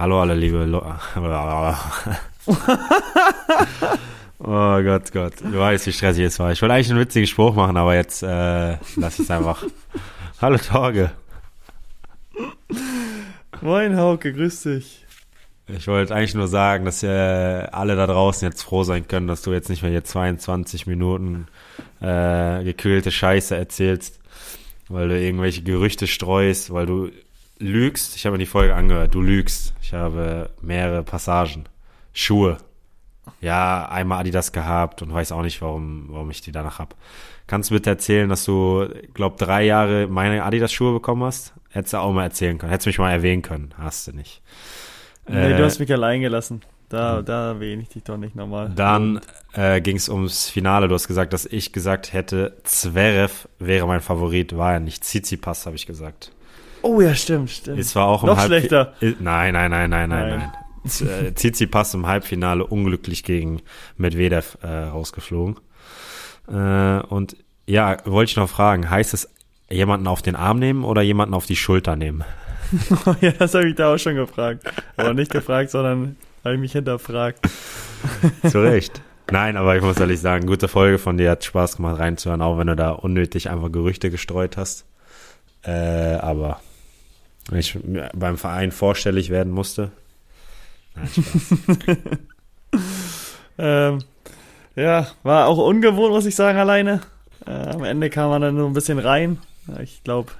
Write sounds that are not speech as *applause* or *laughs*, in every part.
Hallo alle liebe Lo *laughs* Oh Gott, Gott. Du weißt, wie stressig es war. Ich wollte eigentlich einen witzigen Spruch machen, aber jetzt äh, lass ich es einfach. *laughs* Hallo Torge. Moin Hauke, grüß dich. Ich wollte eigentlich nur sagen, dass äh, alle da draußen jetzt froh sein können, dass du jetzt nicht mehr hier 22 Minuten äh, gekühlte Scheiße erzählst, weil du irgendwelche Gerüchte streust, weil du lügst. Ich habe mir die Folge angehört. Du lügst. Ich habe mehrere Passagen. Schuhe. Ja, einmal Adidas gehabt und weiß auch nicht, warum, warum ich die danach hab. Kannst du bitte erzählen, dass du, glaub, drei Jahre meine Adidas-Schuhe bekommen hast? Hättest du auch mal erzählen können. Hättest mich mal erwähnen können. Hast du nicht. Nee, du hast mich allein gelassen. Da, da erwähne ich dich doch nicht nochmal. Dann äh, ging es ums Finale. Du hast gesagt, dass ich gesagt hätte, Zverev wäre mein Favorit. War er nicht. Tsitsipas, habe ich gesagt. Oh ja, stimmt, stimmt. Es war auch im Noch schlechter. Nein, nein, nein, nein, nein, Nein. nein. Äh, Tsitsipas im Halbfinale unglücklich gegen Medvedev äh, rausgeflogen. Äh, und ja, wollte ich noch fragen, heißt es jemanden auf den Arm nehmen oder jemanden auf die Schulter nehmen? *laughs* ja, das habe ich da auch schon gefragt. Aber nicht gefragt, sondern habe ich mich hinterfragt. Zu Recht. Nein, aber ich muss ehrlich sagen, gute Folge von dir, hat Spaß gemacht reinzuhören, auch wenn du da unnötig einfach Gerüchte gestreut hast. Äh, aber ich beim Verein vorstellig werden musste. Nein. *laughs* Ähm, ja, war auch ungewohnt, muss ich sagen, alleine. Äh, am Ende kam man dann nur ein bisschen rein. Ich glaube,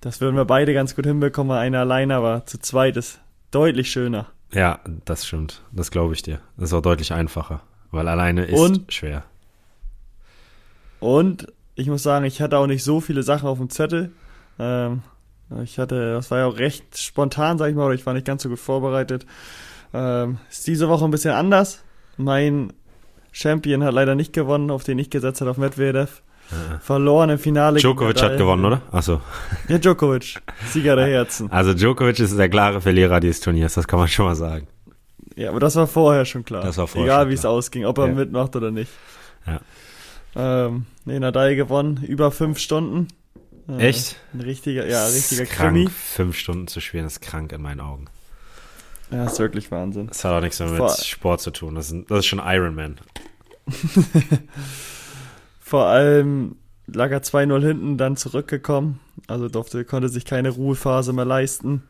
das würden wir beide ganz gut hinbekommen, einer alleine, aber zu zweit ist deutlich schöner. ja, das stimmt. Das glaube ich dir. Das ist auch deutlich einfacher, weil alleine ist Und? schwer. Und ich muss sagen, ich hatte auch nicht so viele Sachen auf dem Zettel. Ähm, ich hatte, das war ja auch recht spontan, sag ich mal, oder ich war nicht ganz so gut vorbereitet. Ähm, ist diese Woche ein bisschen anders. Mein Champion hat leider nicht gewonnen, auf den ich gesetzt habe, auf Medvedev. Ja. Verloren im Finale. Djokovic hat gewonnen, oder? Achso. Ja, Djokovic. Sieger der Herzen. Also Djokovic ist der klare Verlierer dieses Turniers, das kann man schon mal sagen. Ja, aber das war vorher schon klar. Das war vorher Egal wie es ausging, ob er Ja. mitmacht oder nicht. Ja. Ähm, nee, Nadal gewonnen, über fünf Stunden. Äh, Echt? Ein richtiger, ja, Das richtiger krank. Krimi. Fünf Stunden zu spielen, ist krank in meinen Augen. Ja, ist wirklich Wahnsinn. Das hat auch nichts mehr mit Vor- Sport zu tun. Das ist, das ist schon Ironman. *laughs* Vor allem lag er 2-0 hinten, dann zurückgekommen. Also durfte, konnte sich keine Ruhephase mehr leisten.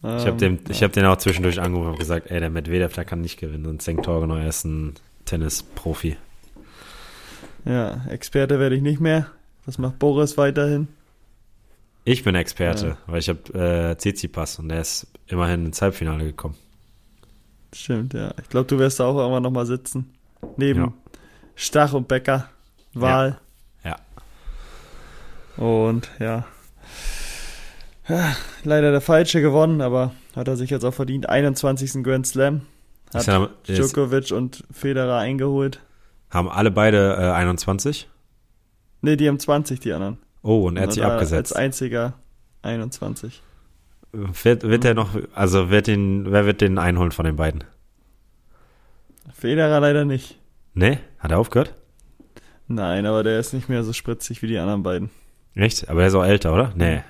Ich habe Ähm, den, ich hab den auch zwischendurch angerufen und gesagt, ey, der Medvedev, der kann nicht gewinnen. Und Zenk Torgenau, er ist ein Tennisprofi. Ja, Experte werde ich nicht mehr. Das macht Boris weiterhin. Ich bin Experte, Ja. weil ich habe äh, Tsitsipas und der ist immerhin ins Halbfinale gekommen. Stimmt, ja. Ich glaube, du wirst da auch irgendwann nochmal sitzen. Neben Ja. Stach und Becker. Wahl. Ja. Und ja. ja. Leider der Falsche gewonnen, aber hat er sich jetzt auch verdient. 21. Grand Slam. Hat ja- Djokovic und Federer eingeholt. Haben alle beide äh, 21? Ne, die haben 20, die anderen. Oh, und er hat sich Als abgesetzt. einziger 21. Wird, wird er noch, also wird den, wer wird den einholen von den beiden? Federer leider nicht. Ne? Hat er aufgehört? Nein, aber der ist nicht mehr so spritzig wie die anderen beiden. Echt? Aber er ist auch älter, oder? Nee.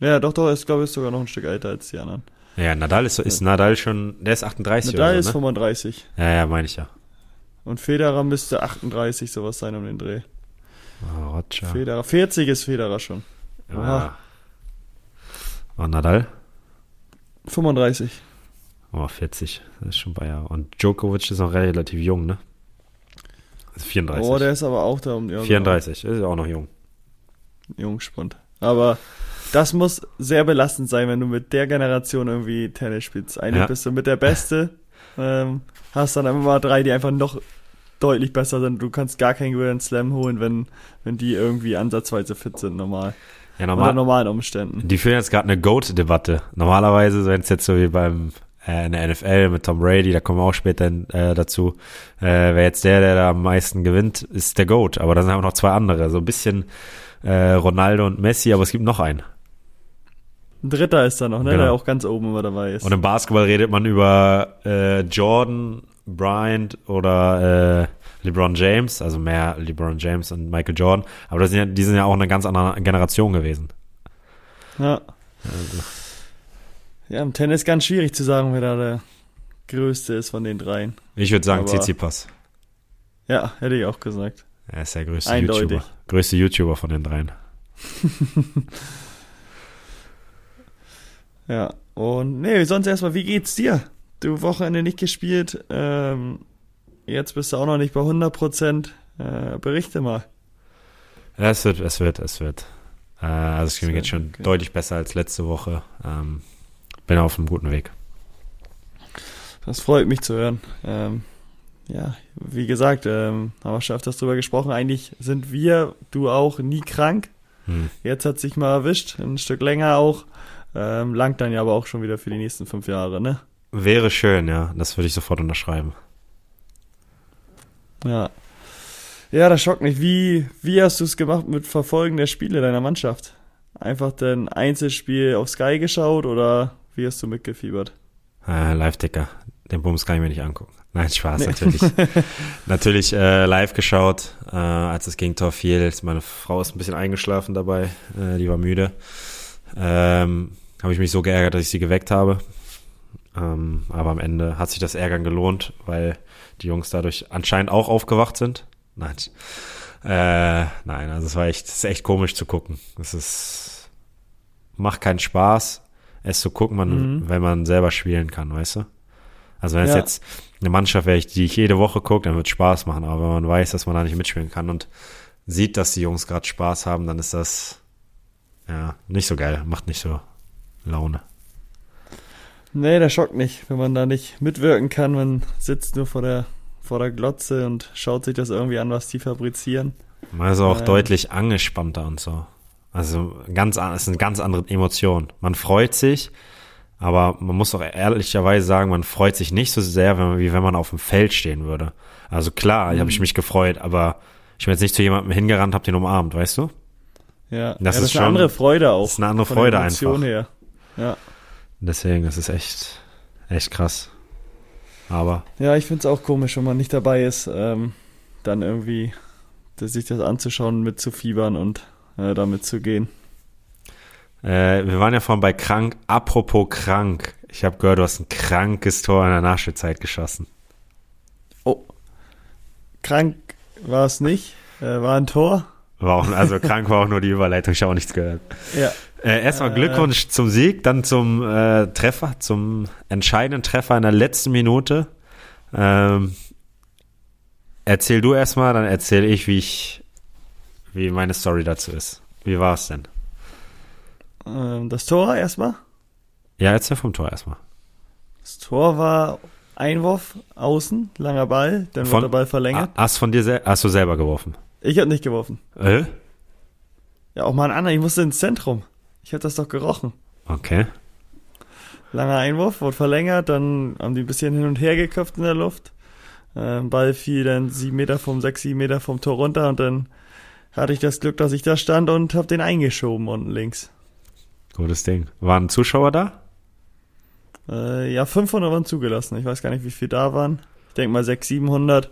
Ja, doch, doch, ist, glaube ich, sogar noch ein Stück älter als die anderen. Ja, Nadal ist, ist Nadal schon, der ist 38 Nadal oder ist so, ne? 35. Ja, ja, meine ich ja. Und Federer müsste 38 sowas sein um den Dreh. Oh, Roger. Federer, 40 ist Federer schon. Ja. Und Nadal? 35. Oh, 40. Das ist schon bei Jahren. Und Djokovic ist noch relativ jung, ne? Also 34. Oh, der ist aber auch da um ja, 34, ist auch noch jung. Jungspund. Aber das muss sehr belastend sein, wenn du mit der Generation irgendwie Tennis spielst. Eigentlich Ja. bist du mit der Beste, *laughs* ähm, hast dann immer drei, die einfach noch deutlich besser sind. Du kannst gar keinen Grand Slam holen, wenn, wenn die irgendwie ansatzweise fit sind, normal. Ja, Unter normal. normalen Umständen. Die führen jetzt gerade eine GOAT-Debatte. Normalerweise, wenn es jetzt so wie beim äh, in der NFL mit Tom Brady, da kommen wir auch später äh, dazu, äh, wer jetzt der, der da am meisten gewinnt, ist der GOAT. Aber da sind auch noch zwei andere. So ein bisschen äh, Ronaldo und Messi, aber es gibt noch einen. Ein Dritter ist da noch, ne, Genau. der auch ganz oben immer dabei ist. Und im Basketball redet man über äh, Jordan, Bryant oder äh, LeBron James, also mehr LeBron James und Michael Jordan. Aber das sind ja, die sind ja auch eine ganz andere Generation gewesen. Ja. Ja, im Tennis ganz schwierig zu sagen, wer da der Größte ist von den dreien. Ich würde sagen Aber- Tsitsipas. Ja, hätte ich auch gesagt. Er ist der größte Eindeutig. YouTuber. Größte YouTuber von den dreien. *laughs* Ja, und nee, sonst erstmal, wie geht's dir? Du Wochenende nicht gespielt, ähm, jetzt bist du auch noch nicht bei 100 Prozent. Äh, berichte mal. Ja, es wird, es wird, es wird. Äh, also es Es geht wird, schon okay. deutlich besser als letzte Woche. Ähm, bin auf einem guten Weg. Das freut mich zu hören. Ähm, ja, wie gesagt, ähm, haben wir schon öfters drüber gesprochen. Eigentlich sind wir, du auch, nie krank. Hm. Jetzt hat sich mal erwischt, ein Stück länger auch. Ähm, langt dann ja aber auch schon wieder für die nächsten fünf Jahre, ne? Wäre schön, ja. Das würde ich sofort unterschreiben. Ja. Ja, das schockt mich. Wie, wie hast du es gemacht mit Verfolgen der Spiele deiner Mannschaft? Einfach dein Einzelspiel auf Sky geschaut oder wie hast du mitgefiebert? Äh, Live-Ticker. Den Bums kann ich mir nicht angucken. Nein, Spaß, Nee. natürlich. *laughs* natürlich äh, live geschaut, äh, als das Gegentor fiel. Meine Frau ist ein bisschen eingeschlafen dabei. Äh, die war müde. Ähm, habe ich mich so geärgert, dass ich sie geweckt habe. Ähm, aber am Ende hat sich das Ärgern gelohnt, weil die Jungs dadurch anscheinend auch aufgewacht sind. Nein. Äh, nein, also es war echt, es ist echt komisch zu gucken. Es ist, macht keinen Spaß, es zu gucken, man, Mhm. wenn man selber spielen kann, weißt du? Also wenn es Ja. jetzt eine Mannschaft wäre, die ich jede Woche gucke, dann wird es Spaß machen. Aber wenn man weiß, dass man da nicht mitspielen kann und sieht, dass die Jungs gerade Spaß haben, dann ist das ja nicht so geil, macht nicht so Laune. Nee, das schockt nicht, wenn man da nicht mitwirken kann. Man sitzt nur vor der, vor der Glotze und schaut sich das irgendwie an, was die fabrizieren. Man ist auch Ähm. deutlich angespannter und so. Also ganz, an- es ist eine ganz andere Emotion. Man freut sich, aber man muss auch ehrlicherweise sagen, man freut sich nicht so sehr, wenn man, wie wenn man auf dem Feld stehen würde. Also klar, Mhm. habe ich mich gefreut, aber ich bin jetzt nicht zu jemandem hingerannt, hab den umarmt, weißt du? Ja, Das ja, das ist ist eine schon- andere Freude auch. das ist eine andere der Freude einfach. Her. Ja. Deswegen, das ist echt, echt krass. Aber Ja, ich find's auch komisch, wenn man nicht dabei ist, ähm, dann irgendwie das, sich das anzuschauen, mitzufiebern und äh, damit zu gehen. äh, wir waren ja vorhin bei krank. Apropos krank. Ich habe gehört, du hast ein krankes Tor in der Nachspielzeit geschossen. Oh. Krank war es nicht, äh, war ein Tor. War auch, also krank war auch nur die Überleitung, ich habe auch nichts gehört. Ja. Äh, erstmal. Glückwunsch zum Sieg, dann zum äh, Treffer, zum entscheidenden Treffer in der letzten Minute. Ähm, erzähl du erstmal, dann erzähle ich, wie ich, wie meine Story dazu ist. Wie war es denn? Ähm, das Tor erstmal. Ja, erzähl vom Tor erstmal. Das Tor war Einwurf außen, langer Ball, dann Von- wird der Ball verlängert. Hast von dir hast du selber geworfen? Ich habe nicht geworfen. Äh? Ja, auch mal ein anderer, ich musste ins Zentrum. Ich habe das doch gerochen. Okay. Langer Einwurf, wurde verlängert, dann haben die ein bisschen hin und her geköpft in der Luft. Ähm, Ball fiel dann sieben Meter vom, sechs, sieben Meter vom Tor runter und dann hatte ich das Glück, dass ich da stand und habe den eingeschoben unten links. Gutes Ding. Waren Zuschauer da? Äh, ja, 500 waren zugelassen. Ich weiß gar nicht, wie viel da waren. Ich denke mal 600, 700.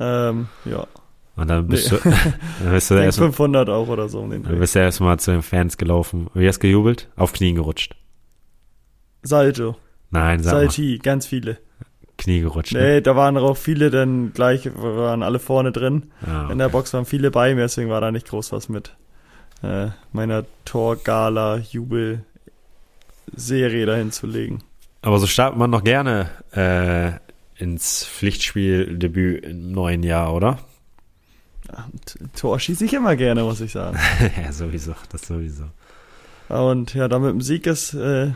Ähm, ja, Und dann bist Nee. du, *laughs* dann bist du erstmal 500 auch oder so um den dann bist du erstmal zu den Fans gelaufen. Wie hast du gejubelt? Auf Knien gerutscht. Salto, Nein, sag mal. Salti, ganz viele. Knie gerutscht. Ne? Nee, da waren auch viele, dann gleich waren alle vorne drin. Ah, In der Box waren viele bei mir, deswegen war da nicht groß was mit äh, meiner Tor-Gala-Jubel-Serie dahin zu legen. Aber so startet man noch gerne äh, ins Pflichtspieldebüt im neuen Jahr, oder? Tor schieße ich immer gerne, muss ich sagen. *laughs* ja, sowieso. Das sowieso. Und ja, dann mit dem Sieg ist äh,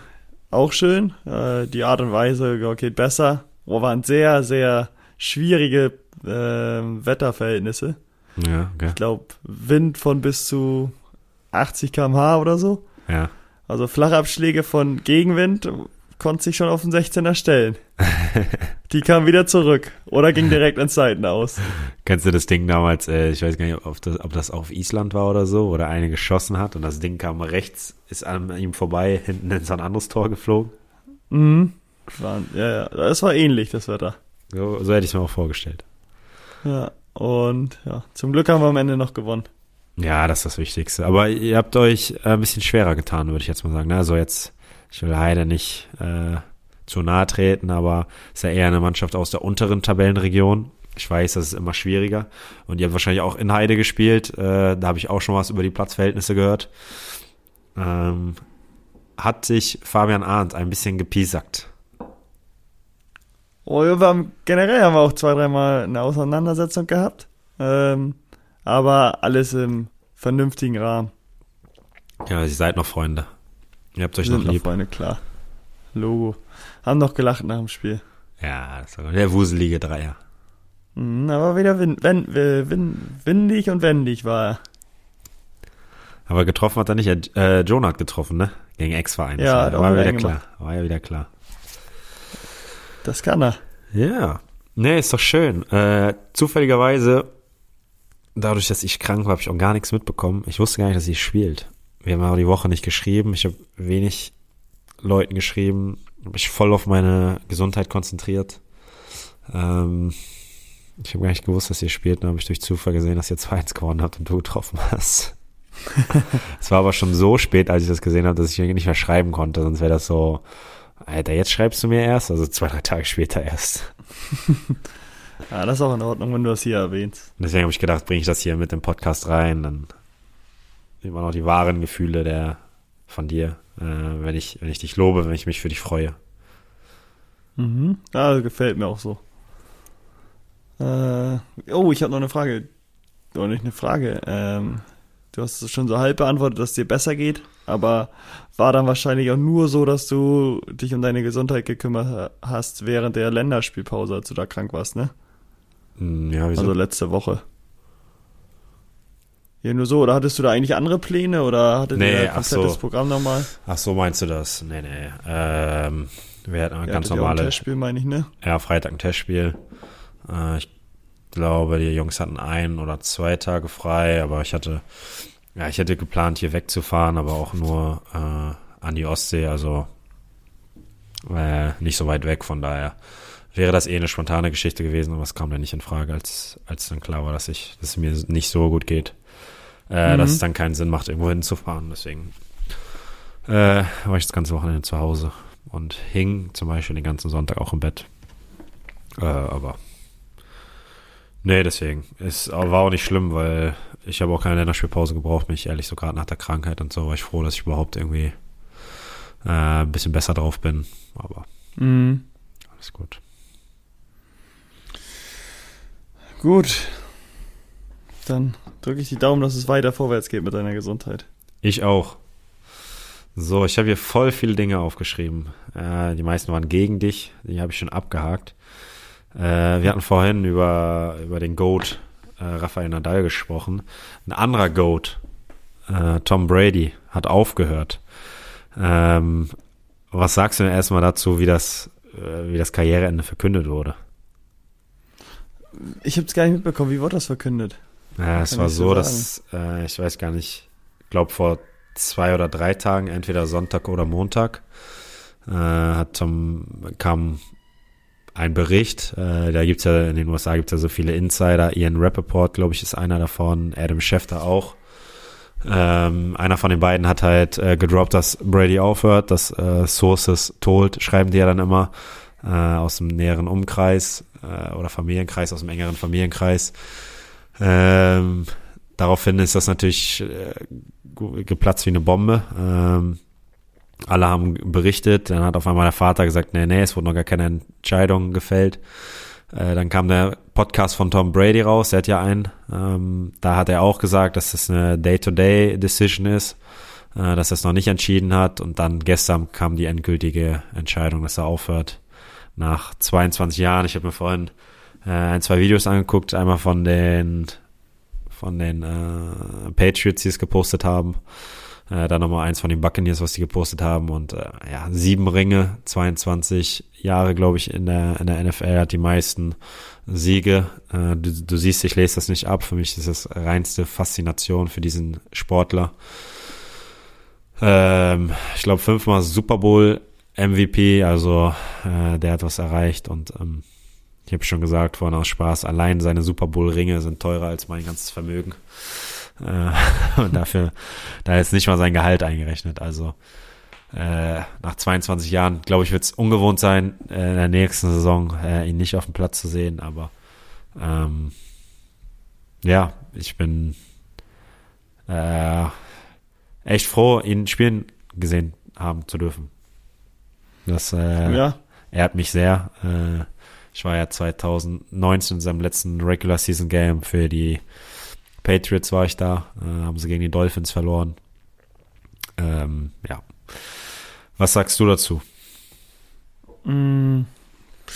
auch schön. Äh, die Art und Weise geht besser. Oh, waren sehr, sehr schwierige äh, Wetterverhältnisse. Ja, okay. Ich glaube, Wind von bis zu 80 km/h oder so. Ja. Also Flachabschläge von Gegenwind konnte sich schon auf den 16er stellen. *laughs* Die kam wieder zurück oder ging direkt ins Seiten aus. Kennst du das Ding damals, äh, ich weiß gar nicht, ob das, ob das auf Island war oder so, oder eine geschossen hat und das Ding kam rechts, ist an ihm vorbei, hinten in so ein anderes Tor geflogen? Mhm. War, ja, ja, das war ähnlich, das Wetter. So, so hätte ich es mir auch vorgestellt. Ja, und ja, zum Glück haben wir am Ende noch gewonnen. Ja, das ist das Wichtigste. Aber ihr habt euch äh, ein bisschen schwerer getan, würde ich jetzt mal sagen. Ne? Also jetzt ich will Heide nicht äh, zu nahe treten, aber ist ja eher eine Mannschaft aus der unteren Tabellenregion. Ich weiß, das ist immer schwieriger. Und ihr habt wahrscheinlich auch in Heide gespielt. Äh, da habe ich auch schon was über die Platzverhältnisse gehört. Ähm, hat sich Fabian Arndt ein bisschen gepiesackt. Oh, wir haben, generell haben wir auch zwei, dreimal eine Auseinandersetzung gehabt. Ähm, aber alles im vernünftigen Rahmen. Ja, ihr seid noch Freunde. Ihr habt euch noch lieb. Freunde, klar. Logo. Haben noch gelacht nach dem Spiel. Ja, das war der wuselige Dreier. Mhm, aber wieder win, win, win, windig und wendig war er. Aber getroffen hat er nicht. Äh, Jonah hat getroffen, ne? Gegen Ex-Verein. Ja, war, war wieder klar. War ja wieder klar. Das kann er. Ja. Nee, ist doch schön. Äh, zufälligerweise, dadurch, dass ich krank war, habe ich auch gar nichts mitbekommen. Ich wusste gar nicht, dass sie spielt. Wir haben auch die Woche nicht geschrieben. Ich habe wenig Leuten geschrieben. Habe mich voll auf meine Gesundheit konzentriert. Ähm, ich habe gar nicht gewusst, dass sie spielt. Dann habe ich durch Zufall gesehen, dass ihr 2-1 gewonnen habt und du getroffen hast. *laughs* Es war aber schon so spät, als ich das gesehen habe, dass ich nicht mehr schreiben konnte. Sonst wäre das so, Alter, jetzt schreibst du mir erst, also zwei, drei Tage später erst. Ja, *laughs* das ist auch in Ordnung, wenn du das hier erwähnst. Deswegen habe ich gedacht, bringe ich das hier mit dem Podcast rein, dann man auch die wahren Gefühle der von dir, äh, wenn ich, wenn ich dich lobe, wenn ich mich für dich freue. Mhm. Ja, gefällt mir auch so. Äh, oh, ich habe noch eine Frage. Oder nicht eine Frage. Ähm, du hast es schon so halb beantwortet, dass es dir besser geht, aber war dann wahrscheinlich auch nur so, dass du dich um deine Gesundheit gekümmert hast während der Länderspielpause, als du da krank warst, ne? Hm, Ja, wieso? Also letzte Woche. Ja, nur so. Oder hattest du da eigentlich andere Pläne oder hattet Nee, ihr ein komplettes so. Programm nochmal? Ach so, meinst du das? Nee, nee. Ähm, wir hatten eine Ja, ganz hattet ihr auch ein normale, Testspiel, meine ich, ne? ja, Freitag ein Testspiel. Äh, ich glaube, die Jungs hatten ein oder zwei Tage frei, aber ich hatte, ja, ich hätte geplant, hier wegzufahren, aber auch nur äh, an die Ostsee, also äh, nicht so weit weg, von daher wäre das eh eine spontane Geschichte gewesen, aber es kam dann nicht in Frage, als, als dann klar war, dass ich, dass es mir nicht so gut geht. Äh, Mhm. Dass es dann keinen Sinn macht, irgendwo hinzufahren. Deswegen äh, war ich das ganze Wochenende zu Hause und hing zum Beispiel den ganzen Sonntag auch im Bett. Äh, aber nee, deswegen. Es war auch nicht schlimm, weil ich habe auch keine Länderspielpause gebraucht, mich ehrlich so gerade nach der Krankheit und so war ich froh, dass ich überhaupt irgendwie äh, ein bisschen besser drauf bin. Aber Mhm. alles gut. Gut. Dann drücke ich die Daumen, dass es weiter vorwärts geht mit deiner Gesundheit. Ich auch. So, ich habe hier voll viele Dinge aufgeschrieben. Äh, die meisten waren gegen dich, die habe ich schon abgehakt. Äh, wir hatten vorhin über, über den GOAT äh, Rafael Nadal gesprochen. Ein anderer GOAT, äh, Tom Brady, hat aufgehört. Ähm, was sagst du denn erstmal dazu, wie das, äh, wie das Karriereende verkündet wurde? Ich habe es gar nicht mitbekommen. Wie wurde das verkündet? Ja, es war so so, dass äh, ich weiß gar nicht, ich glaube vor zwei oder drei Tagen, entweder Sonntag oder Montag, äh, hat Tom, kam ein Bericht, äh, da gibt's ja in den USA gibt's ja so viele Insider, Ian Rappaport, glaube ich, ist einer davon, Adam Schefter auch. Ähm, einer von den beiden hat halt äh, gedroppt, dass Brady aufhört, dass äh, Sources told, schreiben die ja dann immer äh, aus dem näheren Umkreis äh, oder Familienkreis, aus dem engeren Familienkreis. Ähm, daraufhin ist das natürlich äh, geplatzt wie eine Bombe. Ähm, alle haben berichtet, dann hat auf einmal der Vater gesagt, nee, nee, es wurde noch gar keine Entscheidung gefällt. Äh, dann kam der Podcast von Tom Brady raus, der hat ja einen. Ähm, da hat er auch gesagt, dass das eine Day-to-Day-Decision ist, äh, dass er es noch nicht entschieden hat. Und dann gestern kam die endgültige Entscheidung, dass er aufhört. Nach 22 Jahren. Ich habe mir vorhin äh, ein, zwei Videos angeguckt, einmal von den von den äh, Patriots, die es gepostet haben. Äh, dann nochmal eins von den Buccaneers, was die gepostet haben. Und äh, ja, sieben Ringe, 22 Jahre, glaube ich, in der, in der NFL hat die meisten Siege. Äh, du, du siehst, ich lese das nicht ab. Für mich ist das reinste Faszination für diesen Sportler. Ähm, ich glaube, fünfmal Super Bowl MVP, also äh, der hat was erreicht und ähm, ich habe schon gesagt, vorhin aus Spaß, allein seine Super Bowl-Ringe sind teurer als mein ganzes Vermögen. Äh, *laughs* und dafür, da ist nicht mal sein Gehalt eingerechnet. Also äh, nach 22 Jahren, glaube ich, wird es ungewohnt sein, äh, in der nächsten Saison äh, ihn nicht auf dem Platz zu sehen. Aber ähm, ja, ich bin äh, echt froh, ihn spielen gesehen haben zu dürfen. Das, äh, Ja, er hat mich sehr. Äh, ich war ja 2019 in seinem letzten Regular Season Game für die Patriots war ich da. Äh, haben sie gegen die Dolphins verloren. Ähm, ja. Was sagst du dazu? Mm,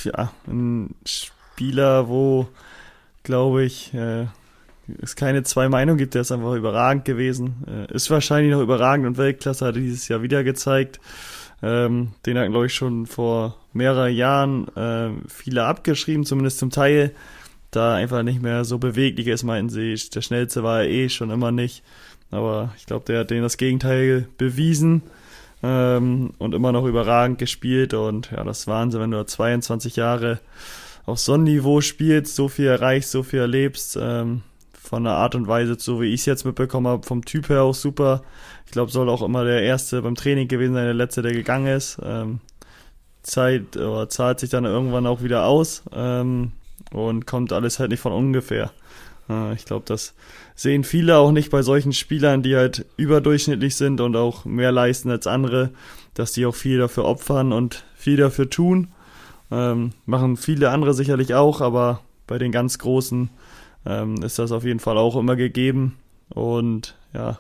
ja, ein Spieler, wo, glaube ich, äh, es keine zwei Meinungen gibt, der ist einfach überragend gewesen. Äh, ist wahrscheinlich noch überragend und Weltklasse, hat er dieses Jahr wieder gezeigt. Ähm, den hatten, glaube ich, schon vor mehreren Jahren äh, viele abgeschrieben, zumindest zum Teil. Da einfach nicht mehr so beweglich ist, meinten sie. Der schnellste war er eh schon immer nicht. Aber ich glaube, der hat denen das Gegenteil bewiesen ähm, und immer noch überragend gespielt. Und ja, das ist Wahnsinn, wenn du 22 Jahre auf so einem Niveau spielst, so viel erreichst, so viel erlebst. Ähm, von der Art und Weise, so wie ich es jetzt mitbekommen habe, vom Typ her auch super. Ich glaube, soll auch immer der Erste beim Training gewesen sein, der Letzte, der gegangen ist. Ähm, Zeit oder zahlt sich dann irgendwann auch wieder aus ähm, und kommt alles halt nicht von ungefähr. Äh, ich glaube, das sehen viele auch nicht bei solchen Spielern, die halt überdurchschnittlich sind und auch mehr leisten als andere, dass die auch viel dafür opfern und viel dafür tun. Ähm, machen viele andere sicherlich auch, aber bei den ganz Großen ähm, ist das auf jeden Fall auch immer gegeben. Und ja,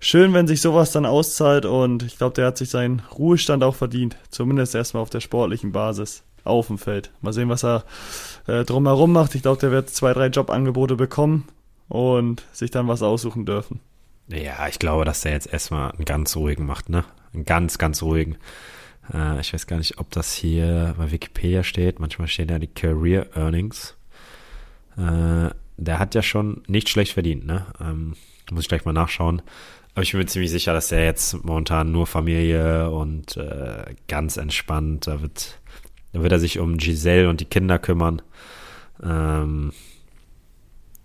schön, wenn sich sowas dann auszahlt und ich glaube, der hat sich seinen Ruhestand auch verdient. Zumindest erstmal auf der sportlichen Basis auf dem Feld. Mal sehen, was er äh, drumherum macht. Ich glaube, der wird zwei, drei Jobangebote bekommen und sich dann was aussuchen dürfen. Ja, ich glaube, dass der jetzt erstmal einen ganz ruhigen macht, ne? Einen ganz, ganz ruhigen. Äh, ich weiß gar nicht, ob das hier bei Wikipedia steht. Manchmal stehen ja die Career Earnings. Äh, der hat ja schon nicht schlecht verdient, ne? Ähm, muss ich gleich mal nachschauen. Aber ich bin mir ziemlich sicher, dass er jetzt momentan nur Familie und äh, ganz entspannt, da wird, da wird er sich um Giselle und die Kinder kümmern. Ähm,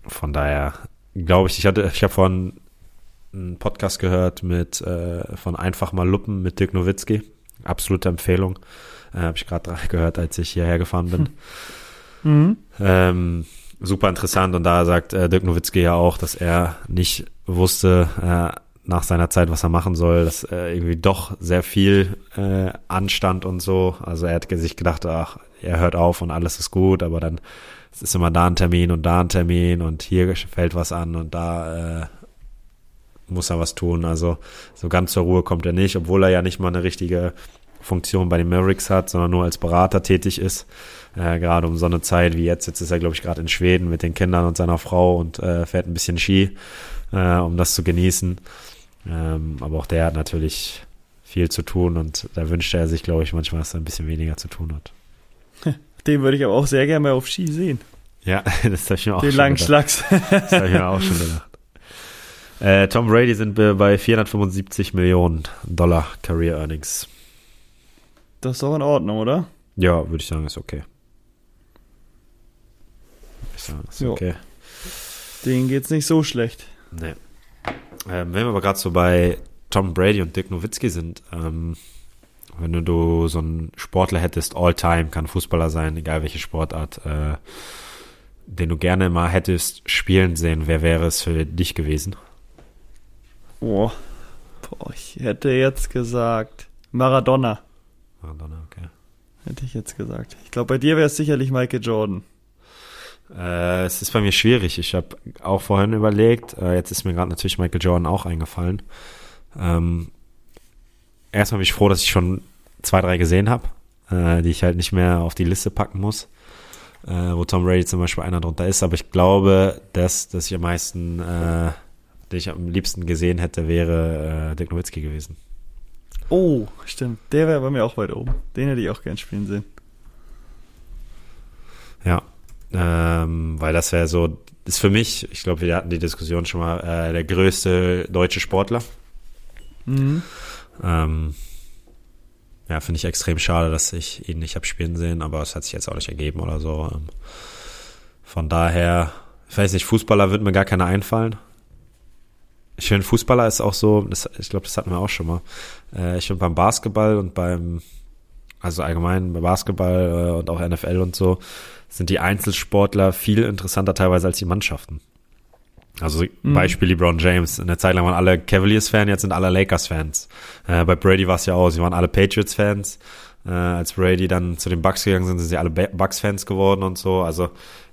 von daher glaube ich, ich hatte, ich habe vorhin einen Podcast gehört mit äh, von Einfach mal Luppen mit Dirk Nowitzki. Absolute Empfehlung. Äh, habe ich gerade *laughs* gehört, als ich hierher gefahren bin. *laughs* Mhm. Ähm, super interessant und da sagt äh, Dirk Nowitzki ja auch, dass er nicht wusste äh, nach seiner Zeit, was er machen soll, dass äh, irgendwie doch sehr viel äh, anstand und so. Also er hat sich gedacht, ach, er hört auf und alles ist gut, aber dann es ist immer da ein Termin und da ein Termin und hier fällt was an und da äh, muss er was tun. Also so ganz zur Ruhe kommt er nicht, obwohl er ja nicht mal eine richtige Funktion bei den Mavericks hat, sondern nur als Berater tätig ist. Äh, gerade um so eine Zeit wie jetzt. Jetzt ist er, glaube ich, gerade in Schweden mit den Kindern und seiner Frau und äh, fährt ein bisschen Ski, äh, um das zu genießen. Ähm, aber auch der hat natürlich viel zu tun und da wünschte er sich, glaube ich, manchmal, dass er ein bisschen weniger zu tun hat. *laughs* Den würde ich aber auch sehr gerne mal auf Ski sehen. Ja, *laughs* das habe ich mir auch Den schon langen gedacht. Schlags. Das habe ich mir auch schon gedacht. Äh, Tom Brady sind wir bei 475 Millionen Dollar Career Earnings. Das ist doch in Ordnung, oder? Ja, würde ich sagen, ist okay. Sagen, ist Jo. okay. Denen geht's nicht so schlecht. Nee. Ähm, wenn wir aber gerade so bei Tom Brady und Dirk Nowitzki sind, ähm, wenn du, so einen Sportler hättest, All-Time, kann Fußballer sein, egal welche Sportart, äh, den du gerne mal hättest spielen sehen, wer wäre es für dich gewesen? Boah. Boah, ich hätte jetzt gesagt Maradona. Maradona, okay. Hätte ich jetzt gesagt. Ich glaube, bei dir wäre es sicherlich Michael Jordan. Äh, es ist bei mir schwierig. Ich habe auch vorhin überlegt, äh, jetzt ist mir gerade natürlich Michael Jordan auch eingefallen. Ähm, erstmal bin ich froh, dass ich schon zwei, drei gesehen habe, äh, die ich halt nicht mehr auf die Liste packen muss, äh, wo Tom Brady zum Beispiel einer drunter ist. Aber ich glaube, dass, dass ich am meisten, äh, den ich am liebsten gesehen hätte, wäre äh, Dirk Nowitzki gewesen. Oh, stimmt. Der wäre bei mir auch weit oben. Den hätte ich auch gern spielen sehen. Ja, ähm, weil das wäre so, ist für mich, ich glaube, wir hatten die Diskussion schon mal, äh, der größte deutsche Sportler. Mhm. Ähm, ja, finde ich extrem schade, dass ich ihn nicht habe spielen sehen, aber es hat sich jetzt auch nicht ergeben oder so. Ähm, von daher, ich weiß nicht, Fußballer wird mir gar keiner einfallen. Ich finde, Fußballer ist auch so, das, ich glaube, das hatten wir auch schon mal. Äh, ich finde beim Basketball und beim, also allgemein bei Basketball äh, und auch NFL und so, sind die Einzelsportler viel interessanter teilweise als die Mannschaften. Also mhm. Beispiel LeBron James. Eine Zeit lang waren alle Cavaliers-Fans, jetzt sind alle Lakers-Fans. Äh, bei Brady war es ja auch, sie waren alle Patriots-Fans. Äh, als Brady dann zu den Bucks gegangen sind, sind sie alle Bucks-Fans geworden und so. Also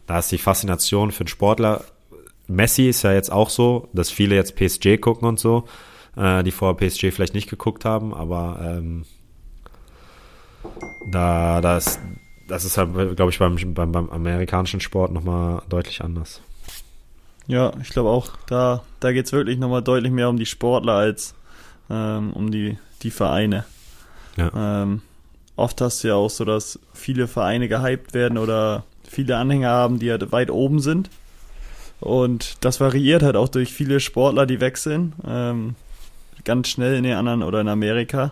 da ist die Faszination für den Sportler. Messi ist ja jetzt auch so, dass viele jetzt PSG gucken und so, äh, die vorher PSG vielleicht nicht geguckt haben, aber ähm, da, das, das ist halt, glaube ich, beim, beim, beim amerikanischen Sport nochmal deutlich anders. Ja, ich glaube auch, da, da geht es wirklich nochmal deutlich mehr um die Sportler als ähm, um die, die Vereine. Ja. Ähm, oft hast du ja auch so, dass viele Vereine gehypt werden oder viele Anhänger haben, die halt weit oben sind. Und das variiert halt auch durch viele Sportler, die wechseln. Ähm, ganz schnell in den anderen oder in Amerika.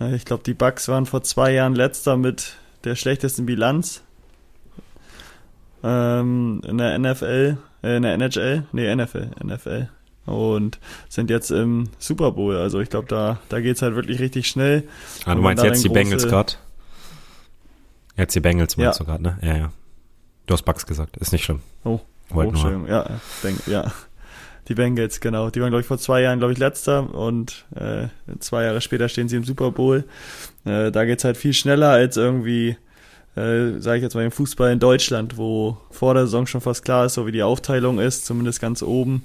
Äh, ich glaube, die Bucks waren vor zwei Jahren letzter mit der schlechtesten Bilanz ähm, in der NFL, äh, in der NHL, nee, NFL, NFL. Und sind jetzt im Super Bowl. Also ich glaube, da, da es halt wirklich richtig schnell. Ah, du meinst jetzt die Bengals gerade? Jetzt die Bengals meinst ja. du gerade, ne? Ja, ja. Du hast Bugs gesagt, ist nicht schlimm. Oh, Wollt oh schön. Ja, Beng ja. Die Bengals, genau. Die waren, glaube ich, vor zwei Jahren, glaube ich, letzter und äh, zwei Jahre später stehen sie im Super Bowl. Äh, da es halt viel schneller als irgendwie äh, sage ich jetzt mal, im Fußball in Deutschland, wo vor der Saison schon fast klar ist, so wie die Aufteilung ist, zumindest ganz oben.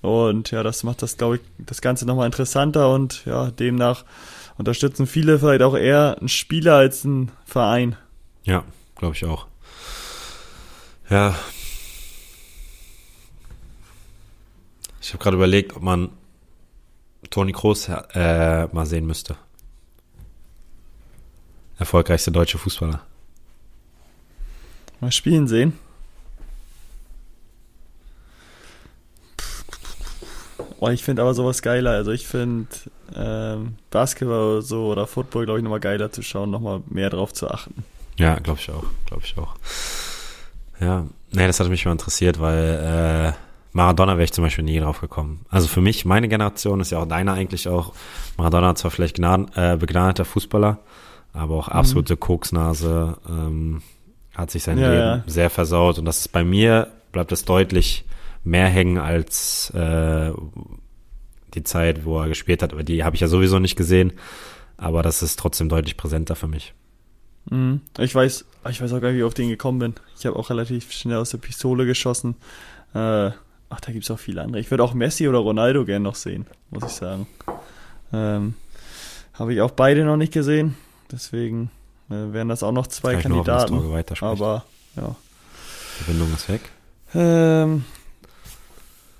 Und ja, das macht das, glaube ich, das Ganze nochmal interessanter und ja, demnach unterstützen viele vielleicht auch eher einen Spieler als einen Verein. Ja, glaube ich auch. Ja. Ich habe gerade überlegt, ob man Toni Kroos äh, mal sehen müsste. Erfolgreichste deutsche Fußballer. Mal spielen sehen. Oh, ich finde aber sowas geiler. Also ich finde ähm, Basketball oder so oder Football, glaube ich, nochmal geiler zu schauen, nochmal mehr drauf zu achten. Ja, glaube ich auch. Glaube ich auch. Ja, nee, das hat mich mal interessiert, weil äh, Maradona wäre ich zum Beispiel nie drauf gekommen. Also für mich, meine Generation ist ja auch deine eigentlich auch. Maradona zwar vielleicht gnaden, äh, begnadeter Fußballer, aber auch mhm. absolute mhm. Koksnase. Ähm, hat sich sein ja, Leben ja. sehr versaut. Und das ist bei mir, bleibt es deutlich mehr hängen als äh, die Zeit, wo er gespielt hat. Aber die habe ich ja sowieso nicht gesehen. Aber das ist trotzdem deutlich präsenter für mich. Mhm. Ich weiß, ich weiß auch gar nicht, wie ich auf den gekommen bin. Ich habe auch relativ schnell aus der Pistole geschossen. Äh, ach, da gibt es auch viele andere. Ich würde auch Messi oder Ronaldo gerne noch sehen, muss ich sagen. Ähm, habe ich auch beide noch nicht gesehen. Deswegen äh, wären das auch noch zwei Kann Kandidaten. Hoffen, aber ja. Die Verbindung ist weg. Ähm,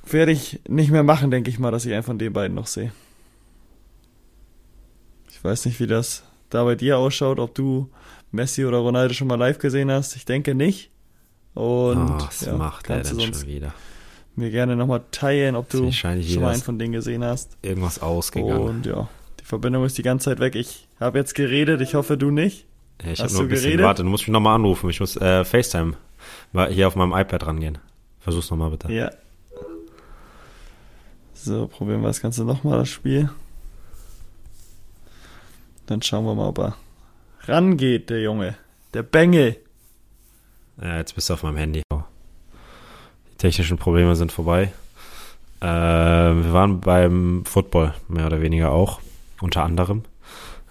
werde ich nicht mehr machen, denke ich mal, dass ich einen von den beiden noch sehe. Ich weiß nicht, wie das da bei dir ausschaut, ob du Messi oder Ronaldo schon mal live gesehen hast. Ich denke nicht. Und oh, was ja, macht er denn schon wieder? Mir gerne nochmal teilen, ob du schon mal einen von denen gesehen hast. Irgendwas ausgegangen. Und ja, die Verbindung ist die ganze Zeit weg. Ich habe jetzt geredet, ich hoffe du nicht. Ich habe nur ein bisschen geredet? Warte, du musst mich nochmal anrufen. Ich muss äh, FaceTime hier auf meinem iPad rangehen. Versuch's nochmal bitte. Ja. So, probieren wir das Ganze nochmal, das Spiel. Dann schauen wir mal, ob er rangeht, der Junge. Der Bengel. Ja, jetzt bist du auf meinem Handy. Die technischen Probleme sind vorbei. Äh, wir waren beim Football, mehr oder weniger auch. Unter anderem.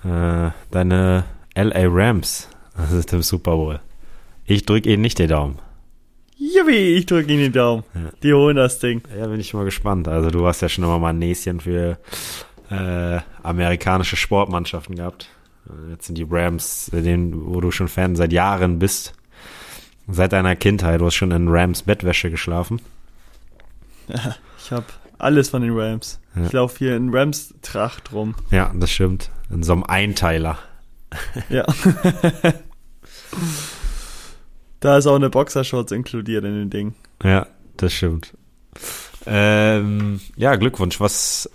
Äh, deine LA Rams sind im Super Bowl. Ich drücke ihnen nicht den Daumen. Juppie, ich drücke ihnen den Daumen. Ja. Die holen das Ding. Ja, bin ich mal gespannt. Also du hast ja schon immer mal ein Näschen für äh, amerikanische Sportmannschaften gehabt. Jetzt sind die Rams, denen, wo du schon Fan seit Jahren bist. Seit deiner Kindheit. Du hast schon in Rams Bettwäsche geschlafen. Ja, *laughs* ich habe alles von den Rams. Ja. Ich laufe hier in Rams Tracht rum. Ja, das stimmt. In so einem Einteiler. *laughs* Ja. da ist auch eine Boxershorts inkludiert in den Ding. Ja, das stimmt. Ähm, ja, Glückwunsch. Was,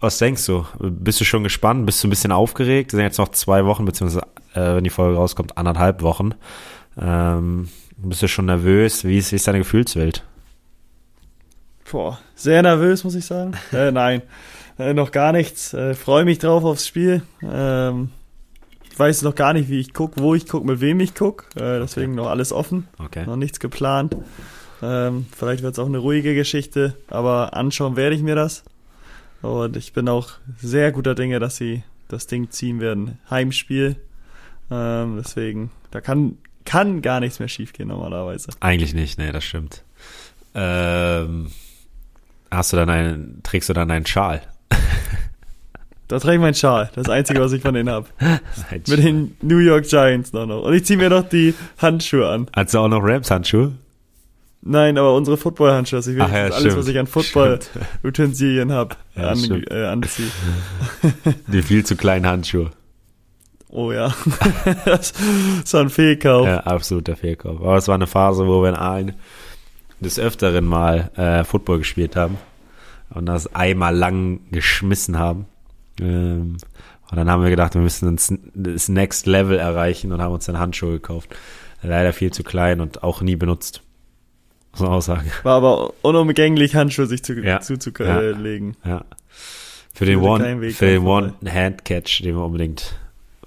was denkst du? Bist du schon gespannt? Bist du ein bisschen aufgeregt? Es sind jetzt noch zwei Wochen, beziehungsweise, äh, wenn die Folge rauskommt, anderthalb Wochen. Ähm, bist du schon nervös? Wie ist, wie ist deine Gefühlswelt? Boah, sehr nervös, muss ich sagen. *laughs* äh, nein, äh, noch gar nichts. Äh, Freue mich drauf aufs Spiel. Ähm, ich weiß noch gar nicht, wie ich gucke, wo ich gucke, mit wem ich gucke. Äh, deswegen noch alles offen. Okay. Noch nichts geplant. Ähm, vielleicht wird es auch eine ruhige Geschichte, aber anschauen werde ich mir das. Und ich bin auch sehr guter Dinge, dass sie das Ding ziehen werden. Heimspiel. Ähm, deswegen, da kann, kann gar nichts mehr schiefgehen normalerweise. Eigentlich nicht, nee, das stimmt. Ähm, hast du dann einen, trägst du dann einen Schal? *laughs* Da trage ich meinen Schal. Das Einzige, was ich von denen habe. *laughs* Mit den New York Giants noch. noch. Und ich ziehe mir noch die Handschuhe an. Hast du auch noch Rams-Handschuhe? Nein, aber unsere Football-Handschuhe. dass Ich will Ach ja, alles, stimmt. was ich an. Football-Utensilien habe, Ja, an, äh, anziehe. *laughs* Die viel zu kleinen Handschuhe. Oh ja. *laughs* das ist ein Fehlkauf. Ja, absoluter Fehlkauf. Aber es war eine Phase, wo wir in Aalen des Öfteren mal äh, Football gespielt haben und das einmal lang geschmissen haben. Ähm, und dann haben wir gedacht, wir müssen das- das Next Level erreichen und haben uns dann Handschuhe gekauft. Leider viel zu klein und auch nie benutzt. Muss man auch sagen. War aber unumgänglich, Handschuhe sich zu, Ja. zuzulegen. Ja. Für den Führte keinen One, Weg für den One-Hand-Catch, den wir unbedingt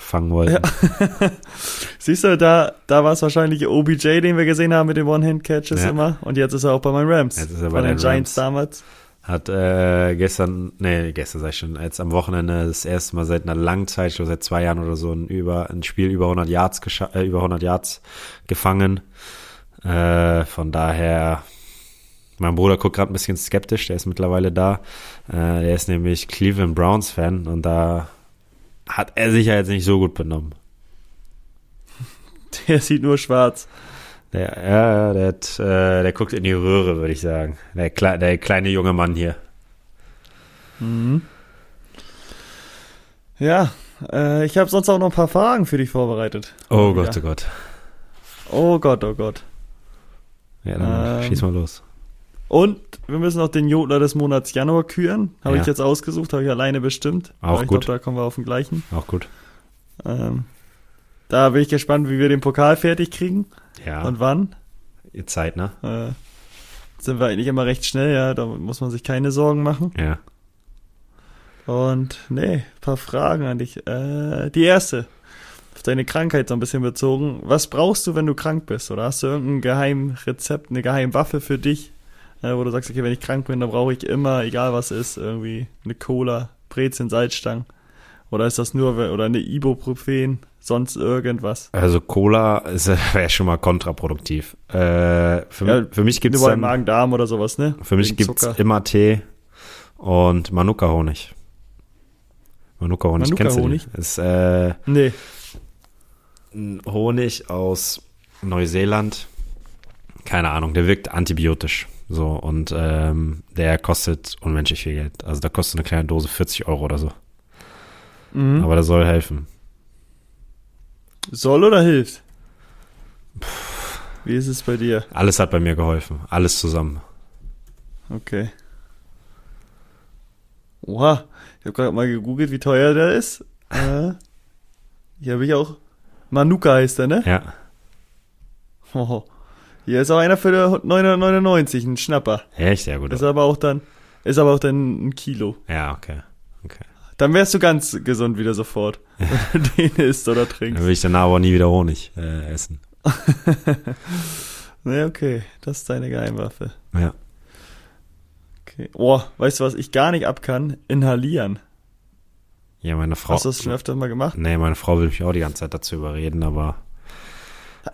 fangen wollten. *laughs* Siehst du, da, da war es wahrscheinlich OBJ, den wir gesehen haben mit den One-Hand-Catches Ja. immer. Und jetzt ist er auch bei meinen Rams. Jetzt ist er bei den den Giants Rams. damals. Hat äh, gestern, nee, gestern sag ich schon, jetzt am Wochenende das erste Mal seit einer langen Zeit, ich glaube seit zwei Jahren oder so, ein, über, ein Spiel über 100 Yards, äh, über 100 Yards gefangen. Äh, von daher, mein Bruder guckt gerade ein bisschen skeptisch, der ist mittlerweile da. Äh, der ist nämlich Cleveland Browns Fan und da hat er sich ja jetzt nicht so gut benommen. *laughs* Der sieht nur schwarz. Der, ja, der, hat, äh, der guckt in die Röhre, würde ich sagen. Der, Kle der kleine junge Mann hier. Mhm. Ja, äh, ich habe sonst auch noch ein paar Fragen für dich vorbereitet. Oh Ja. Gott, oh Gott. Oh Gott, oh Gott. Ja, dann Ähm, schieß mal los. Und wir müssen noch den Jodler des Monats Januar küren. Habe Ja. ich jetzt ausgesucht, habe ich alleine bestimmt. Auch ich gut. Glaub, da kommen wir auf den gleichen. Auch gut. Ähm, da bin ich gespannt, wie wir den Pokal fertig kriegen Ja, und wann. ihr Zeit, ne? Äh, sind wir eigentlich immer recht schnell, ja, da muss man sich keine Sorgen machen. Ja. Und nee, paar Fragen an dich. Äh, die erste, auf deine Krankheit so ein bisschen bezogen. Was brauchst du, wenn du krank bist? Oder hast du irgendein Geheimrezept, eine Geheimwaffe für dich, äh, wo du sagst, okay, wenn ich krank bin, dann brauche ich immer, egal was ist, irgendwie eine Cola, Brezeln, Salzstangen. Oder ist das nur, oder eine Ibuprofen, sonst irgendwas? Also Cola *laughs* wäre schon mal kontraproduktiv. Äh, für, Ja, für mich gibt's Nur bei dann, Magen-Darm oder sowas, ne? für mich gibt's Zucker. immer Tee und Manuka-Honig. Manuka-Honig, kennst du den? Ist äh, Nee, Honig aus Neuseeland. Keine Ahnung, der wirkt antibiotisch. So, und ähm, der kostet unmenschlich viel Geld. Also da kostet eine kleine Dose 40 Euro oder so. mhm. Aber der soll helfen. soll oder hilft? Wie ist es bei dir? Alles hat bei mir geholfen. Alles zusammen. Okay. Oha, ich habe gerade mal gegoogelt, wie teuer der ist. Äh, hier habe ich auch. Manuka heißt der, ne? Ja. Hoho. Hier ist auch einer für 999, ein Schnapper. Echt? Ja, gut. Ist aber auch dann, ist aber auch dann ein Kilo. Ja, okay. Okay. Dann wärst du ganz gesund wieder sofort, *laughs* wenn du den isst oder Dann trinkst. will ich danach aber nie wieder Honig äh, essen. *laughs* Ne, okay, das ist deine Geheimwaffe. Ja. Okay. Oh, weißt du, was ich gar nicht ab kann? Inhalieren. Ja, meine Frau. Hast du das schon öfter mal gemacht? Nee, meine Frau will mich auch die ganze Zeit dazu überreden, aber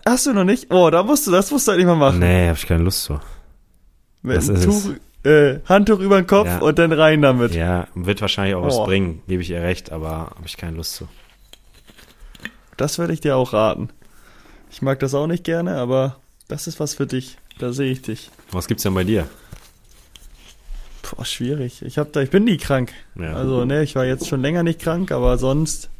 Hast du noch nicht? Oh, da musst du, das musst du halt nicht mal machen. nee, habe ich keine Lust zu. Mit Das ist Tuch, äh, Handtuch über den Kopf Ja. und dann rein damit. Ja, wird wahrscheinlich auch was Oh. bringen, gebe ich ihr recht, aber habe ich keine Lust zu. Das würde ich dir auch raten. Ich mag das auch nicht gerne, aber das ist was für dich. Da sehe ich dich. Was gibt's denn bei dir? Boah, schwierig. Ich hab da, ich bin nie krank. Ja. Also, ne, ich war jetzt schon länger nicht krank, aber sonst,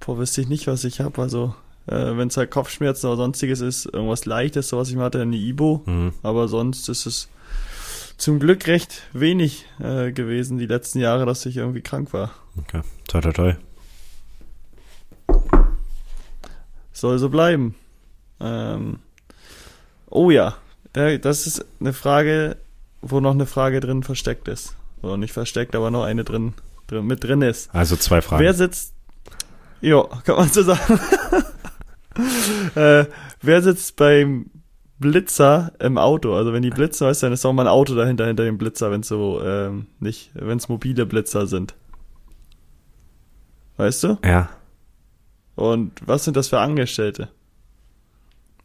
boah, wüsste ich nicht, was ich habe. Also, äh, wenn es halt Kopfschmerzen oder sonstiges ist, irgendwas Leichtes, so was ich mal hatte, eine Ibo. Mhm. Aber sonst ist es zum Glück recht wenig äh, gewesen die letzten Jahre, dass ich irgendwie krank war. Okay. Toi, toi, toi. Soll so bleiben. Ähm, oh ja, da- das ist eine Frage, wo noch eine Frage drin versteckt ist. Oder nicht versteckt, aber noch eine drin, drin mit drin ist. Also zwei Fragen. Wer sitzt. Ja, kann man so sagen. *laughs* *laughs* äh, wer sitzt beim Blitzer im Auto? Also wenn die Blitzer, weißt du, dann ist auch mal ein Auto dahinter, hinter dem Blitzer, wenn es so, ähm, nicht, wenn es mobile Blitzer sind. Weißt du? ja. Und was sind das für Angestellte?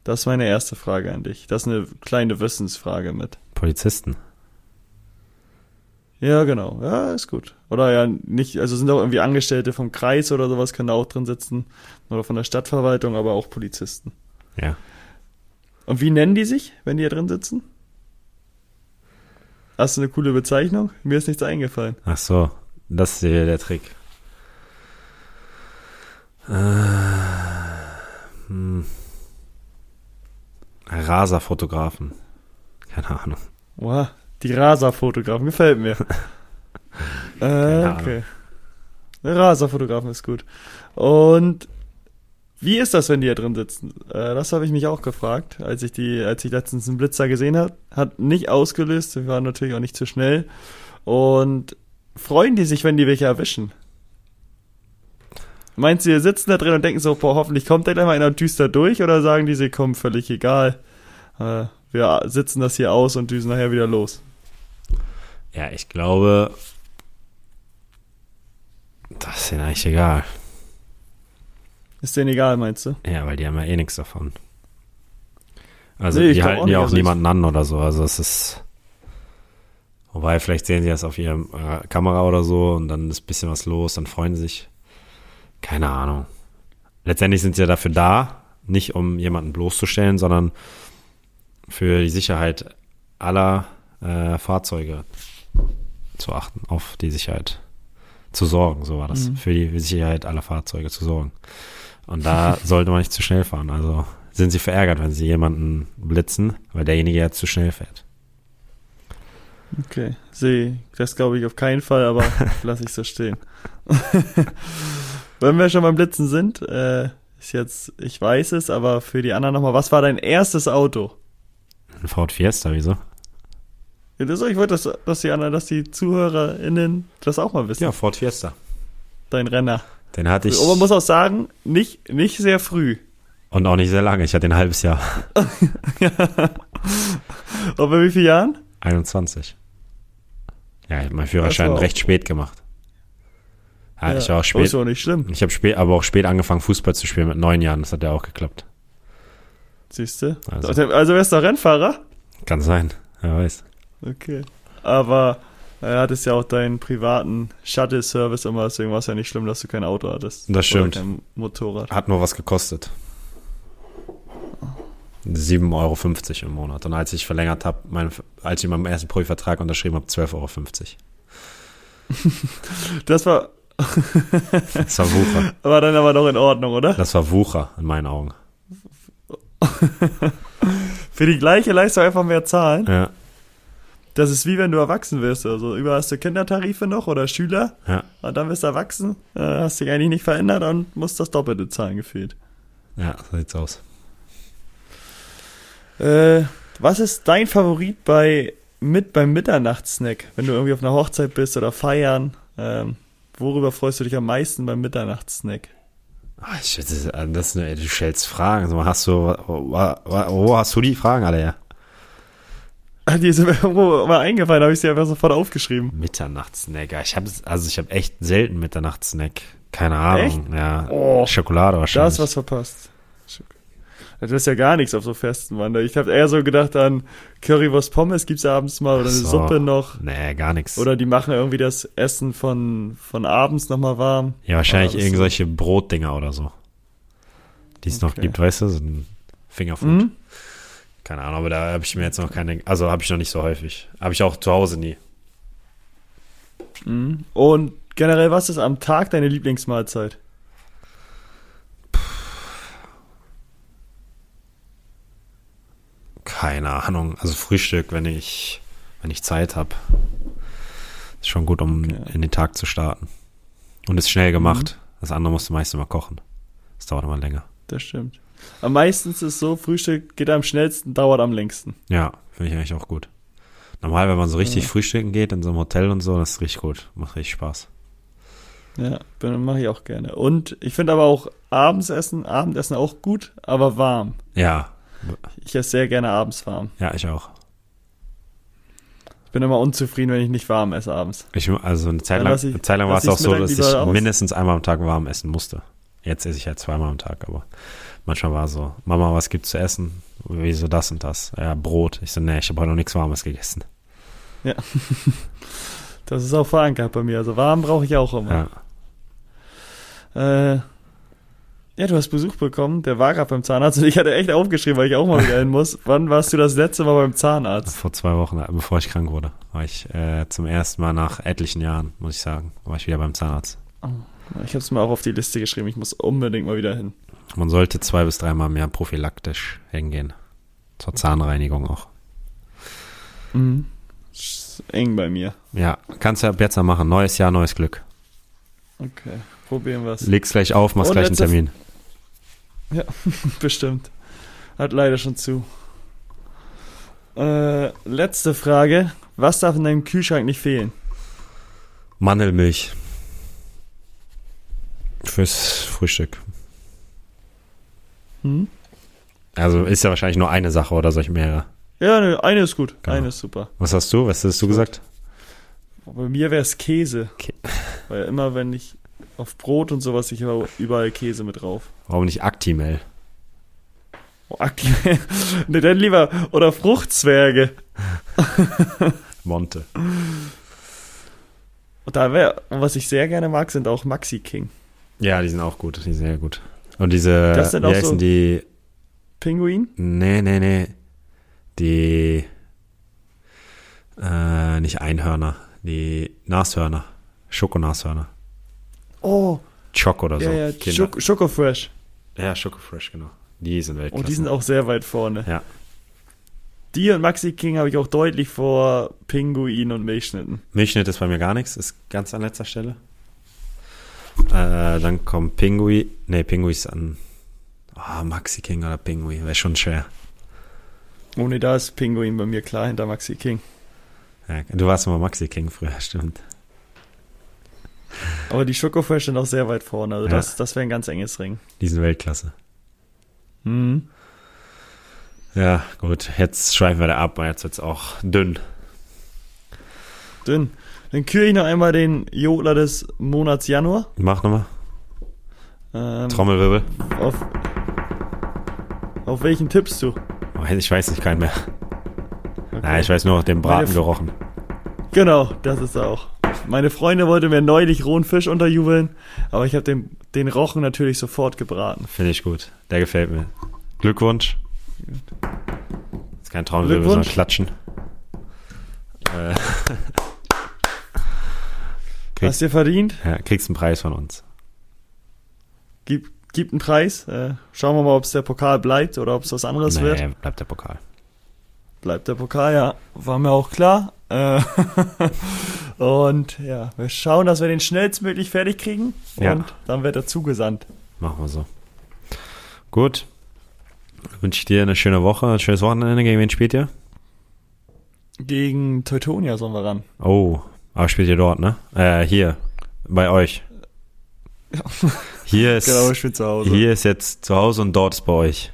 Das ist meine erste Frage an dich. Das ist eine kleine Wissensfrage mit. Polizisten. Ja, genau. Ja, ist gut. Oder ja, nicht, also sind auch irgendwie Angestellte vom Kreis oder sowas, können da auch drin sitzen. Oder von der Stadtverwaltung, aber auch Polizisten. Ja. Und wie nennen die sich, wenn die hier drin sitzen? Hast du eine coole Bezeichnung? Mir ist nichts eingefallen. Ach so, das ist der, der Trick. Äh, hm. Raserfotografen. Keine Ahnung. Wow, die Rasa-Fotografen, gefällt mir. *laughs* äh, okay. Rasa-Fotografen ist gut. Und wie ist das, wenn die hier drin sitzen? Äh, das habe ich mich auch gefragt, als ich die, als ich letztens einen Blitzer gesehen habe. Hat nicht ausgelöst, wir waren natürlich auch nicht zu schnell. Und freuen die sich, wenn die welche erwischen? Meinst du, die sitzen da drin und denken so, boah, hoffentlich kommt da gleich mal einer und düst da durch? Oder sagen die, sie kommen völlig egal? Äh, wir sitzen das hier aus und düsen nachher wieder los. Ja, ich glaube, das ist ihnen eigentlich egal. Ist denen egal, meinst du? Ja, weil die haben ja eh nichts davon. Also Nee, die halten auch ja auch ich- niemanden an oder so. Also es ist. Wobei, vielleicht sehen sie das auf ihrer äh, Kamera oder so und dann ist ein bisschen was los, dann freuen sie sich. Keine Ahnung. Letztendlich sind sie ja dafür da, nicht um jemanden bloßzustellen, sondern für die Sicherheit aller äh, Fahrzeuge zu achten, auf die Sicherheit zu sorgen, so war das. Mhm. Für die Sicherheit aller Fahrzeuge zu sorgen. Und da *laughs* sollte man nicht zu schnell fahren. Also sind sie verärgert, wenn sie jemanden blitzen, weil derjenige ja zu schnell fährt. Okay, sehe, das glaube ich auf keinen Fall, aber *laughs* lasse ich so stehen. *laughs* Wenn wir schon beim Blitzen sind, äh, ist jetzt, ich weiß es, aber für die anderen nochmal, was war dein erstes Auto? Ein Ford Fiesta, wieso? Ja, das, ich wollte, dass, dass dass die ZuhörerInnen das auch mal wissen. Ja, Ford Fiesta. Dein Renner. Den hatte ich Und man muss auch sagen, nicht, nicht sehr früh. und auch nicht sehr lange. Ich hatte ein halbes Jahr. *laughs* Und bei wie vielen Jahren? 21. Ja, ich habe meinen Führerschein recht spät gemacht. Ja, ich war auch spät. Ist auch nicht schlimm, Ich habe spät, aber auch spät angefangen, Fußball zu spielen mit neun Jahren. Das hat ja auch geklappt. siehst du? Also. Also, also wärst du Rennfahrer? Kann sein. Wer weiß. Okay. Aber er hattest ja auch deinen privaten Shuttle-Service immer, deswegen war es ja nicht schlimm, dass du kein Auto hattest. Das stimmt. Kein Motorrad. Hat nur was gekostet. 7,50 Euro im Monat. Und als ich verlängert habe, als ich meinen ersten Profivertrag unterschrieben habe, 12,50 Euro. *laughs* Das war, Das war Wucher. *laughs* war dann aber noch in Ordnung, oder? Das war Wucher in meinen Augen. *laughs* Für die gleiche Leistung einfach mehr zahlen. Ja, Das ist wie wenn du erwachsen wirst. Also überall hast du Kindertarife noch oder Schüler ja, und dann bist du erwachsen, äh, hast dich eigentlich nicht verändert und musst das Doppelte zahlen gefühlt. ja, so sieht's aus. Äh, was ist dein Favorit bei mit beim Mitternachtssnack, wenn du irgendwie auf einer Hochzeit bist oder feiern? Ähm, worüber freust du dich am meisten beim Mitternachtssnack? Ah, ich- Das ist, das ist eine, du stellst Fragen. Hast du, wo, wo hast du die Fragen alle her? *laughs* Die ist mir irgendwo mal eingefallen, habe ich sie einfach sofort aufgeschrieben. Mitternachtssnack. Ja, Ich habe also ich habe echt selten Mitternachtssnack. Keine Ahnung. Ja, Oh. Schokolade Da wahrscheinlich. hast du was verpasst. Das ist ja gar nichts auf so Festen, Mann. Ich habe eher so gedacht an Currywurst Pommes gibt's abends mal oder Ach eine so. Suppe noch. Nee, gar nichts. Oder die machen irgendwie das Essen von, von abends nochmal warm. Ja, wahrscheinlich Ah, irgendwelche Brotdinger oder so. Die es noch Okay. gibt, weißt du? So ein Fingerfood. Mhm. Keine Ahnung, aber da habe ich mir jetzt noch keine, also habe ich noch nicht so häufig. Habe ich auch zu Hause nie. Mhm. Und generell, was ist am Tag deine Lieblingsmahlzeit? Keine Ahnung. Also Frühstück, wenn ich, wenn ich Zeit habe. Ist schon gut, um Okay. in den Tag zu starten. Und ist schnell gemacht. Das andere musst du meist immer kochen. Das dauert immer länger. Das stimmt. Am meisten ist es so, Frühstück geht am schnellsten, dauert am längsten. Ja, finde ich eigentlich auch gut. Normal, wenn man so richtig Ja. frühstücken geht in so einem Hotel und so, das ist richtig gut. Macht richtig Spaß. Ja, mache ich auch gerne. Und ich finde aber auch abends essen, Abendessen auch gut, aber warm. Ja, Ich esse sehr gerne abends warm. ja, ich auch. Ich bin immer unzufrieden, wenn ich nicht warm esse abends. Ich, also eine Zeit lang, ich- eine Zeit lang war es auch so, dass ich aus. mindestens einmal am Tag warm essen musste. Jetzt esse ich halt zweimal am Tag, aber manchmal war so, Mama, was gibt's zu essen? Wieso das und das? Ja, Brot. Ich so, nee, ich habe heute noch nichts Warmes gegessen. *laughs* Das ist auch verankert bei mir. Also warm brauche ich auch immer. Ja. Äh, ja, du hast Besuch bekommen. Der war gerade beim Zahnarzt und ich hatte echt aufgeschrieben, weil ich auch mal wieder hin muss. *laughs* Wann warst du das letzte Mal beim Zahnarzt? Vor zwei Wochen, äh, bevor ich krank wurde, war ich äh, zum ersten Mal nach etlichen Jahren, muss ich sagen, war ich wieder beim Zahnarzt. Ich habe es mir auch auf die Liste geschrieben. Ich muss unbedingt mal wieder hin. Man sollte zwei bis dreimal im Jahr prophylaktisch hingehen. Zur Zahnreinigung auch. Mhm. Ist eng bei mir. Ja, kannst du ab jetzt mal machen. Neues Jahr, neues Glück. Okay, probieren wir es. Legst gleich auf, machst Und gleich einen Termin. *laughs* Bestimmt. Hat leider schon zu. Äh, letzte Frage. Was darf in deinem Kühlschrank nicht fehlen? Mandelmilch. Fürs Frühstück. Hm? Also ist ja wahrscheinlich nur eine Sache oder solche mehrere. Ja, ne, eine ist gut. Genau. Eine ist super. Was hast du? Was hast du gesagt? Bei mir wäre es Käse. Kä- *laughs* Weil immer, wenn ich auf Brot und sowas, ich habe überall Käse mit drauf. Warum nicht Actimel? Oh, aktuell. *laughs* ne, dann lieber. Oder Fruchtzwerge. *laughs* Monte. Und da wäre, was ich sehr gerne mag, sind auch Maxi King. Ja, die sind auch gut. Die sind sehr gut. Und diese, Das sind wie auch heißen so- die? Pinguin? Nee, nee, nee. Die, äh, nicht Einhörner. Die Nashörner. Schokonashörner. Oh, Choc oder so. ja, ja, Kinder- Schoko, Schoko Fresh. Ja, Schokofresh, genau. Die sind Weltklasse. Und die sind auch sehr weit vorne. Ja. Die und Maxi King habe ich auch deutlich vor Pinguin und Milchschnitten. Milchschnitt ist bei mir gar nichts, ist ganz an letzter Stelle. Äh, dann kommt Pingui. Nee, Pingui ist an. Ah, Maxi King oder Pingui, wäre schon schwer. Ohne da ist Pinguin bei mir klar hinter Maxi King. Ja, du warst immer Maxi King früher, *laughs* stimmt. Aber die Schoko Fresh sind auch sehr weit vorne. Also Ja. das, das wäre ein ganz enges Ring. Die sind Weltklasse. Mhm. Ja, gut, jetzt schweifen wir da ab, weil jetzt wird's auch dünn. Dünn. Dann küre ich noch einmal den Jodler des Monats Januar. Mach nochmal. Ähm, Trommelwirbel. auf, auf welchen tippst du? Oh, ich weiß nicht, keinen mehr. Okay. Nein, ich weiß nur, den Braten Meine- gerochen. Genau, das ist auch. Meine Freundin wollte mir neulich rohen Fisch unterjubeln, aber ich habe den, den Rochen natürlich sofort gebraten. Finde ich gut. Der gefällt mir. Glückwunsch. Ist kein Trommelwirbel, sondern. Klatschen. Äh, *laughs* Krieg- Hast dir verdient? ja, kriegst einen Preis von uns. Gib, gib einen Preis. Äh, schauen wir mal, ob es der Pokal bleibt oder ob es was anderes wird. Nee, bleibt der Pokal. Bleibt der Pokal, ja. War mir auch klar. Äh, *laughs* und ja, wir schauen, dass wir den schnellstmöglich fertig kriegen. Ja. Und dann wird er zugesandt. Machen wir so. Gut. Wünsche ich dir eine schöne Woche, ein schönes Wochenende. Gegen wen spielt ihr? Gegen Teutonia sollen wir ran. Oh, aber spielt ihr dort, ne? Äh, hier. Bei euch. *laughs* Hier ist, Genau, ich bin zu Hause. hier ist jetzt zu Hause und dort ist bei euch.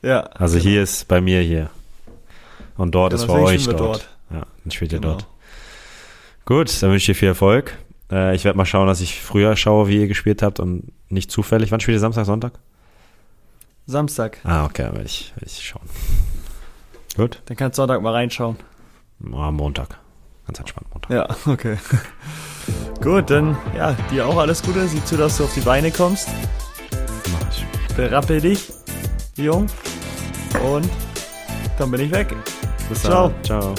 Ja. Also genau. hier ist bei mir hier. Und dort Genau, ist bei euch wir dort. Ja, dann spielt ihr Genau. dort. Gut, dann wünsche ich dir viel Erfolg. Äh, ich werde mal schauen, dass ich früher schaue, wie ihr gespielt habt und nicht zufällig. Wann spielt ihr Samstag, Sonntag? Samstag. Ah, okay, werde ich, werd ich schauen. Gut. Dann kannst du Sonntag mal reinschauen. Ah, Montag. Ganz entspannt Montag. Ja, okay. *laughs* Gut, dann ja, dir auch alles Gute. Sieh zu, dass du auf die Beine kommst. Mach ich. Berappel dich, Jung. Und dann bin ich weg. Bis Ciao. dann. Ciao.